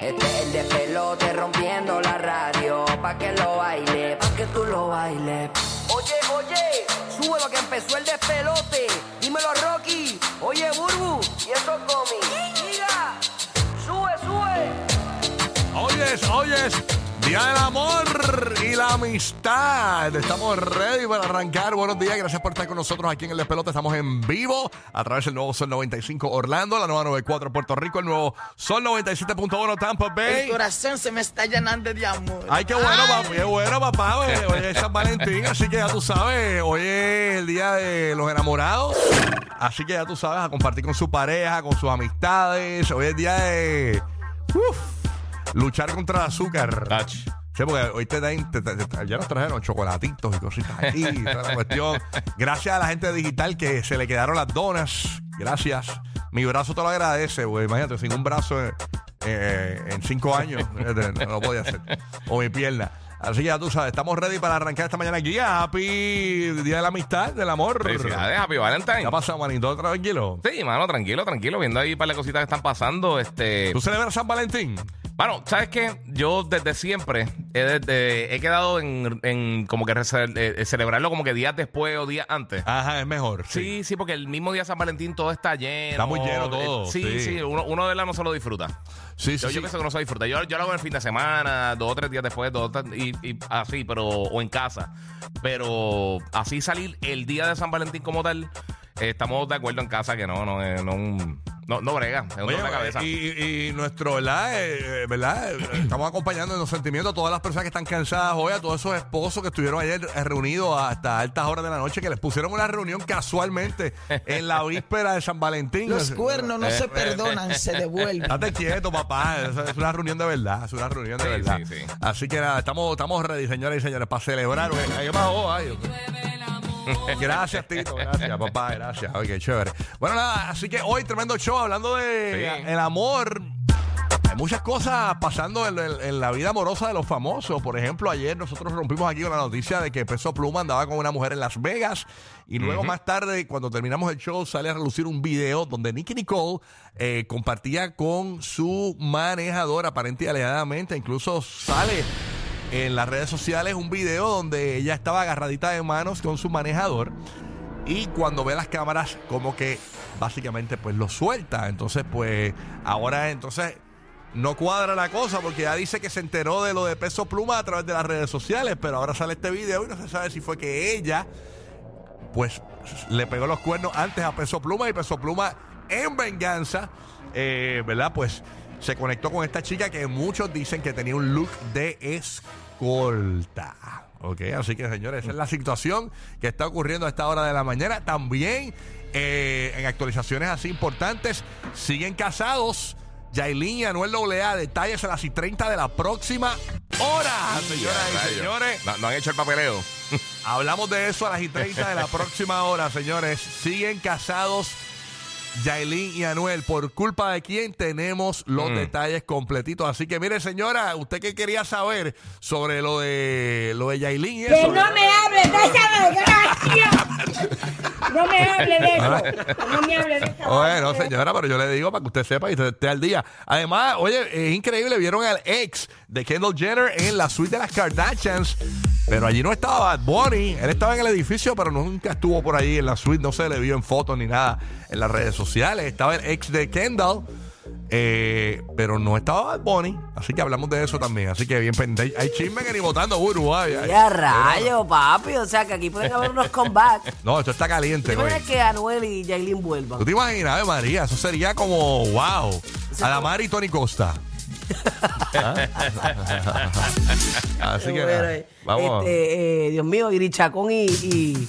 Este es el de pelote rompiendo la radio. Pa' que lo baile, pa' que tú lo bailes. Oye, oye, sube lo que empezó el despelote. Dímelo, Rocky. Oye, Burbu, y eso comi. Mira, sube, sube. Oyes, oyes, Día del Amor y la Amistad. Estamos ready para arrancar. Buenos días, gracias por estar con nosotros aquí en el Despelote. Estamos en vivo a través del nuevo Sol 95 Orlando, la nueva 94 Puerto Rico, el nuevo Sol 97.1 Tampa El Bay. corazón se me está llenando de amor. Ay, qué bueno, papá, qué bueno, papá. Hoy hoy es San Valentín, así que ya tú sabes, hoy es el día de los enamorados. Así que ya tú sabes, a compartir con su pareja, con sus amistades. Hoy es el día de uf, luchar contra el azúcar. Ach. Sí, porque hoy te dan, te- te- nos trajeron chocolatitos y cositas aquí, toda la cuestión. Gracias a la gente digital que se le quedaron las donas. Gracias. Mi brazo te lo agradece, güey. Imagínate, sin un brazo eh, eh, en cinco años, eh, no lo podía hacer. O mi pierna. Así que ya tú sabes, estamos ready para arrancar esta mañana aquí. Happy Día de la Amistad, del amor. Felicidades, Happy ¿Qué Valentine. ha pasado, manito? ¿Todo tranquilo? Sí, mano, tranquilo, tranquilo, viendo ahí para las cositas que están pasando. Este, ¿Tú celebras San Valentín? Bueno, ¿sabes qué? Yo desde siempre he, desde- he quedado en, en como que eh, eh, celebrarlo como que días después o días antes. Ajá, es mejor. Sí, sí, porque el mismo día de San Valentín todo está lleno. Está muy lleno todo, Eh, Sí, sí. sí, uno, uno de verdad no se lo disfruta. Sí, sí, Yo, yo pienso que no se disfruta. Yo, yo lo hago en el fin de semana, dos o tres días después, dos, y, y así, pero, o en casa. Pero así salir el día de San Valentín como tal, eh, estamos de acuerdo en casa que no, no, eh, no, no, no brega, es un Oye, dolor de cabeza. Y, y- nuestro, ¿verdad? Eh, eh, ¿verdad? Eh, Estamos acompañando en los sentimientos a todas las personas que están cansadas hoy, a todos esos esposos que estuvieron ayer eh, reunidos hasta altas horas de la noche, que les pusieron una reunión casualmente en la víspera de San Valentín. Los cuernos no Eh, se perdonan, se devuelven. Estate quieto, papá. Es, una reunión de verdad. Es una reunión de Sí, verdad. sí, sí. Así que nada, estamos, estamos ready, señores y señores, para celebrar. Gracias, Tito. Gracias, papá. Gracias. Oye, qué chévere. Bueno, nada, así que hoy tremendo show hablando de Sí. el amor. Hay muchas cosas pasando en, en- en la vida amorosa de los famosos. Por ejemplo, ayer nosotros rompimos aquí con la noticia de que Peso Pluma andaba con una mujer en Las Vegas. Y luego más tarde, cuando terminamos el show, sale a relucir un video donde Nicky Nicole eh, compartía con su manejador, aparente y alegadamente. Incluso sale en las redes sociales un video donde ella estaba agarradita de manos con su manejador. Y cuando ve las cámaras, como que básicamente pues lo suelta. Entonces, pues ahora entonces no cuadra la cosa porque ya dice que se enteró de lo de peso pluma a través de las redes sociales, pero ahora sale este video y no se sabe si fue que ella pues le pegó los cuernos antes a Peso Pluma y Peso Pluma en venganza, eh, ¿verdad? Pues se conectó con esta chica que muchos dicen que tenía un look de escolta. Ok, así que señores, esa es la situación que está ocurriendo a esta hora de la mañana. También eh, en actualizaciones así importantes, siguen casados. Yailin y Anuel AA, detalles a las y 30 de la próxima hora, señoras y señores. No, no han hecho el papeleo. Hablamos de eso a las y 30 de la próxima hora, señores. Siguen casados Yailin y Anuel. ¿Por culpa de quién? Tenemos los Mm. detalles completitos. Así que, mire, señora, usted que quería saber sobre lo de lo de Yailin y Que eso. no me hable de esa desgracia. No me hable de eso. No me hable de esa Bueno, desgracia. señora, pero yo le digo para que usted sepa y usted esté al día. Además, oye, es increíble, vieron al ex de Kendall Jenner en la suite de las Kardashians, pero allí no estaba Bad Bunny. Él estaba en el edificio, pero nunca estuvo por ahí en la suite, no se le vio en fotos ni nada en las redes sociales. Estaba el ex de Kendall. eh, pero no estaba Bad Bunny, así que hablamos de eso también. Así que bien pendiente. Hay chisme que ni votando Uruguay. ay. Ya rayo, papi. O sea que aquí pueden haber unos comebacks. No, esto está caliente, ¿Te güey. imaginas que Anuel y Jailin vuelvan? ¿Tú te imaginas, Ave María? Eso sería como, wow. Adamar y Tony Costa. ¿Ah? Así que nada, eh. vamos. Este, eh, Dios mío, Iri Chacón y, y.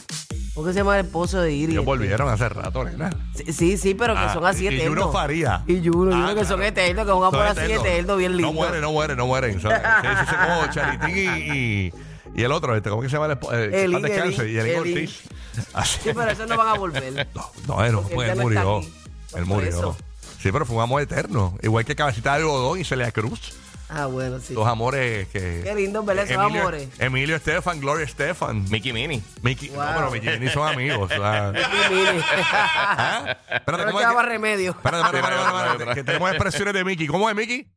¿Cómo que se llama el esposo de Iri? Ellos volvieron hace rato, nena. Sí, sí, sí, pero que Ah, son así y- y eternos. Juno Faría. Y Juno, Ah, Juno que son claro. eternos, que es un amor Son así eternos. eterno, bien lindo. No mueren, no mueren, no mueren. Son, sí, sí, sí, como Charitín y, y, y el otro, este, ¿cómo que se llama el esposo? Eh, paz descanse, Elin, y. Ortiz. Así. Sí, pero esos no van a volver. No, no, él no, Porque pues él él ya no está murió. aquí. Él Por murió. eso. Sí, pero fue un amor eterno. Igual que Cabecita de Algodón y Celia Cruz. Ah, bueno, sí. Los amores que. Qué lindo, ¿verdad? Esos Emilio, amores. Emilio Estefan, Gloria Estefan. Mickey Mini. Mickey. Wow. No, pero Mickey y Minnie son amigos. o sea. Sí, mire. ¿Ah? Espérate, No le ¿cómo es quedaba que- remedio. Espérate, espérate, espérate, espérate, que tenemos expresiones de Mickey. ¿Cómo es Mickey?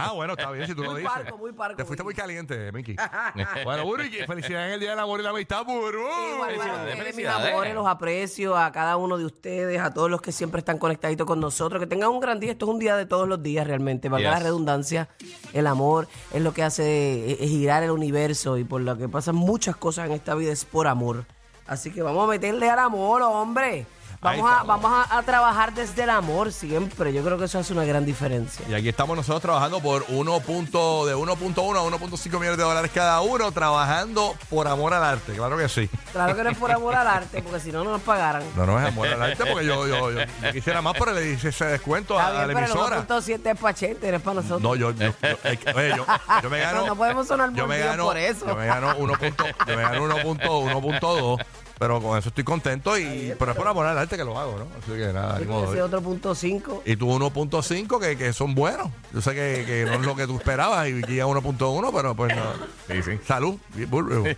Ah, bueno, está bien si tú lo Muy dices. parco, muy parco, Te fuiste muy caliente, Mickey. bueno, Buru, y felicidades en el Día del Amor y la Amistad, Buru. Igual Felicidades, ustedes, mis amores, los aprecio a cada uno de ustedes, a todos los que siempre están conectaditos con nosotros. Que tengan un gran día. Esto es un día de todos los días realmente. Valga Yes. la redundancia, el amor es lo que hace eh, girar el universo y por lo que pasan muchas cosas en esta vida es por amor. Así que vamos a meterle al amor, hombre. Vamos, a, vamos a, a trabajar desde el amor siempre. Yo creo que eso hace una gran diferencia. Y aquí estamos nosotros trabajando por 1. punto- de 1.1 a 1.5 millones de dólares cada uno, trabajando por amor al arte. Claro que sí. Claro que no es por amor al arte, porque si no, no nos pagaran. No, no es amor al arte porque yo, yo, yo, yo quisiera más, pero le hice ese descuento a, la pero emisora. 1.7 es para Chente, no es para nosotros. No, yo, yo, yo, oye, yo, yo me gano. No, no podemos sonar yo me gano, por eso. Yo me gano 1. punto- yo me gano 1.2, pero con eso estoy contento y pero es por amor al arte que lo hago, ¿no? Así que nada, ni Yo modo. ese otro punto 5. Y tú 1.5 que, que son buenos. Yo sé que, que no es lo que tú esperabas y Vicky a 1.1, pero pues no. Sí, sí. Salud. Y burro.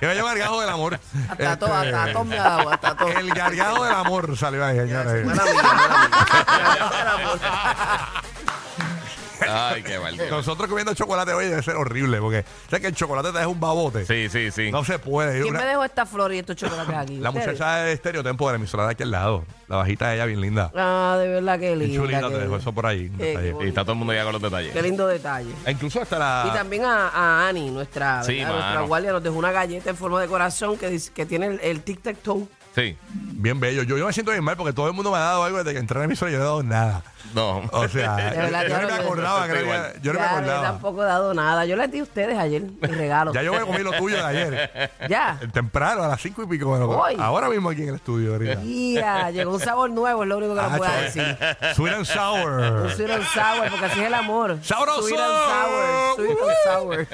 que me llama el gargajo del amor. Hasta todo, Este, hasta todo me hago, hasta todo. El gargajo del amor salió ahí, señores. Ay, qué mal. qué. Nosotros comiendo chocolate hoy debe ser horrible porque sé que el chocolate te deja un babote. Sí, sí, sí. No se puede. ¿Quién Una- me dejó esta flor y estos chocolates aquí? la ¿Ustedes? muchacha de Estereotempo de la emisora de aquí al lado. La bajita de ella, bien linda. Ah, de verdad que Bien linda. chulita, qué- te dejó eso por ahí. qué- qué Y está todo el mundo ya con los detalles. Qué lindo detalle. E incluso hasta Y la. también a, a Ani, nuestra, nuestra guardia, nos dejó una galleta en forma de corazón que, dice- que tiene el, el tic-tac-toe. Sí. Bien bello. Yo, yo me siento bien mal porque todo el mundo me ha dado algo desde que entré en la emisora y yo no he dado nada. No. O sea, De verdad, yo, ya no me acordaba, creo que- yo no me Ya, yo acordaba. tampoco he dado nada. Yo les di a ustedes ayer mi regalo. Ya yo me comí lo tuyo de ayer. Ya. Temprano, a las cinco y pico. bueno, Hoy. ahora mismo aquí en el estudio. ahorita. Mira, llegó un sabor nuevo, es lo único que les chaval. decir. Sweet and Un sour. sweet and sour, porque así es el amor. ¡Sabroso! Sweet and sour, sweet and sour.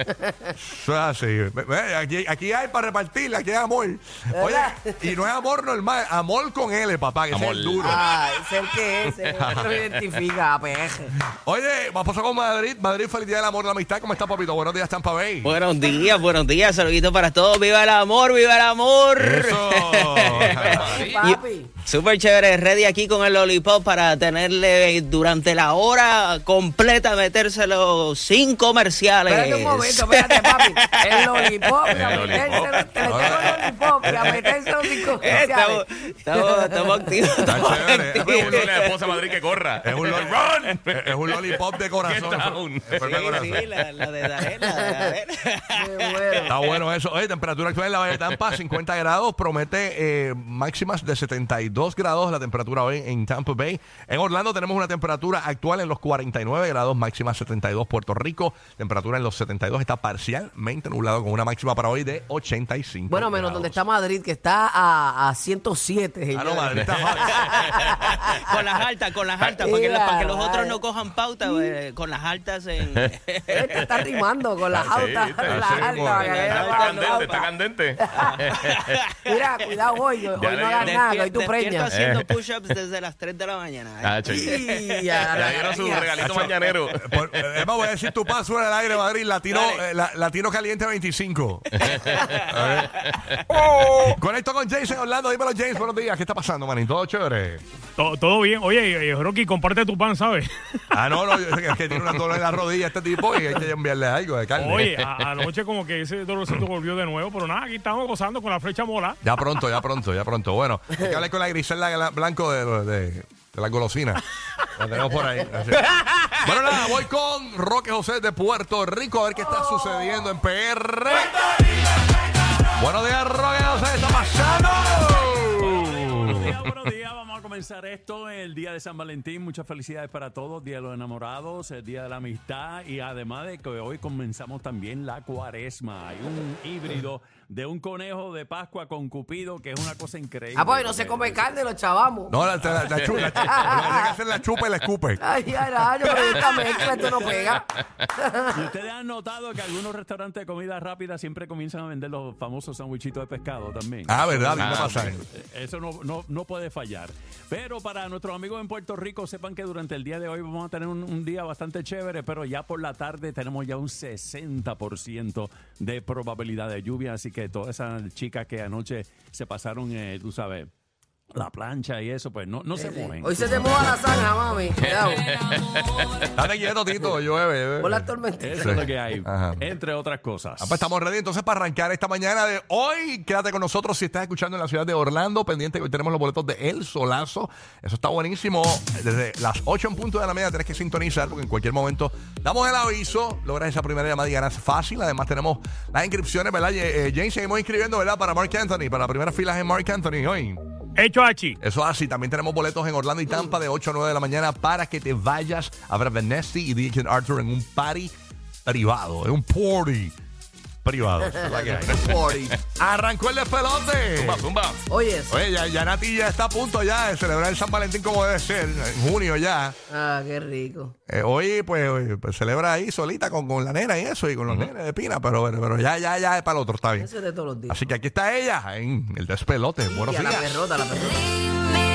Eso es así. Ve- ve, Aquí, aquí hay para repartir, aquí hay amor. Oye, ¿Verdad? y no es amor normal, amor con L, papá, que ese es Amor. el duro. Ese es el que es, ese lo identifica, peje. Oye, vamos a pasar con Madrid. Madrid, feliz día del amor y la amistad. ¿Cómo está, papito? Buenos días, Tampa Bay. Buenos días, buenos días, saluditos para todos. ¡Viva el amor, viva el amor! Eso. Papi. Súper chévere, ready aquí con el lollipop para tenerle durante la hora completa, metérselo sin comerciales. Espérate un momento, espérate, papi. El lollipop, y a El metérselo, lollipop. te le tengo el lollipop y a metérselo sin Eh, Estamos, comerciales. estamos, estamos activos. Está estamos chévere. activos. Lunes de esposa de Madrid que corra. Es un, ¡Run! es un lollipop de corazón. Get down. Sí, corazón. sí, la, la de la de Darela. Qué bueno. Está bueno eso. Oye, temperatura actual en la Valle de Tampa, 50 grados. Promete eh, máximas de 72 grados la temperatura hoy en Tampa Bay. En Orlando tenemos una temperatura actual en los 49 grados, máxima 72 Puerto Rico. Temperatura en los 72 está parcialmente nublado con una máxima para hoy de 85 Bueno, menos grados. donde está Madrid, que está a, a 107. Ah, no. Madrid está con las altas, con las altas, para que, para que los otros no cojan pauta, eh, con las altas en... Este está rimando con las altas. está candente, está candente. Mira, cuidado hoy. Hoy Ya no hagas nada, hoy tú preñas. haciendo push-ups desde las 3 de la mañana. ¿eh? Ah, Ya dieron su regalito mañanero. Eh, Emma, voy a decir tu paso en el aire, Madrid. Latino, eh, Latino Caliente 25. A ver. Conecto con Jason Orlando. Dímelo, James. Buenos días. ¿Qué está pasando, manito? ¿Todo chévere? To- Todo bien. Oye, Rocky, comparte tu pan, ¿sabes? Ah, no, no. yo Es que tiene una dolor en la rodilla este tipo y hay que enviarle algo de carne. Oye, a- anoche como que ese dolorcito volvió de nuevo, pero nada, aquí estamos gozando con la flecha mola. Ya pronto, ya pronto, ya pronto. Bueno, hay que hablar con la Griselda Gla- Blanco de, de, de la golosina. La tenemos por ahí. Así. Bueno, nada, voy con Roque José de Puerto Rico a ver qué está sucediendo en PR. Buenos días, Roque José. ¿Qué está pasando? Buenos días, buenos días. Vamos comenzar esto el día de San Valentín. Muchas felicidades para todos. Día de los enamorados, el día de la amistad y además de que hoy comenzamos también la cuaresma. Hay un híbrido de un conejo de Pascua con Cupido que es una cosa increíble. Ah, pues no se come carne, los chavamos. No, la, la, la, que tiene que hacer la chupa y la escupe. Ay, ay, pero esta mezcla, esto no pega. Y ustedes han notado que algunos restaurantes de comida rápida siempre comienzan a vender los famosos sandwichitos de pescado también. Ah, ¿verdad? ¿Qué Ah, pasa? Eso no, no, no puede fallar. Pero para nuestros amigos en Puerto Rico, sepan que durante el día de hoy vamos a tener un, día bastante chévere, pero ya por la tarde tenemos ya un 60% de probabilidad de lluvia. Así que todas esas chicas que anoche se pasaron, eh, tú sabes, la plancha y eso, pues no, no se mueven. Hoy se te moja la zanja, mami. Cuidado. Dale quieto, Tito, llueve. Por las tormentitas. Eso es lo que hay, Ajá. entre otras cosas. Ah, pues estamos ready entonces para arrancar esta mañana de hoy. Quédate con nosotros si estás escuchando en la ciudad de Orlando. Pendiente que hoy tenemos los boletos de El Solazo. Eso está buenísimo. Desde las 8 en punto de la media tienes que sintonizar porque en cualquier momento damos el aviso. Logras esa primera llamada y ganas fácil. Además tenemos las inscripciones, ¿verdad? Eh, James, seguimos inscribiendo, ¿verdad? Para Mark Anthony. Para la primera fila en Mark Anthony hoy. Hecho Hachi. Eso es así. También tenemos boletos en Orlando y Tampa de 8 a 9 de la mañana para que te vayas a ver a Vanessa y DJ Arthur en un party privado. En un party privado. Esa es la que hay. Party. Arrancó el despelote. Zumba, zumba. Oye, eso. Oye, ya, ya Nati ya está a punto ya de celebrar el San Valentín como debe ser, en junio ya. Ah, qué rico. Eh, hoy, pues, hoy, pues, celebra ahí solita con, con la nena y eso, y con los nenes de Pina, pero, pero, pero ya, ya, ya es para el otro, está bien. Eso es de todos los días. Así que aquí está ella, en el despelote. Buenos y a la perrota, a la perrota.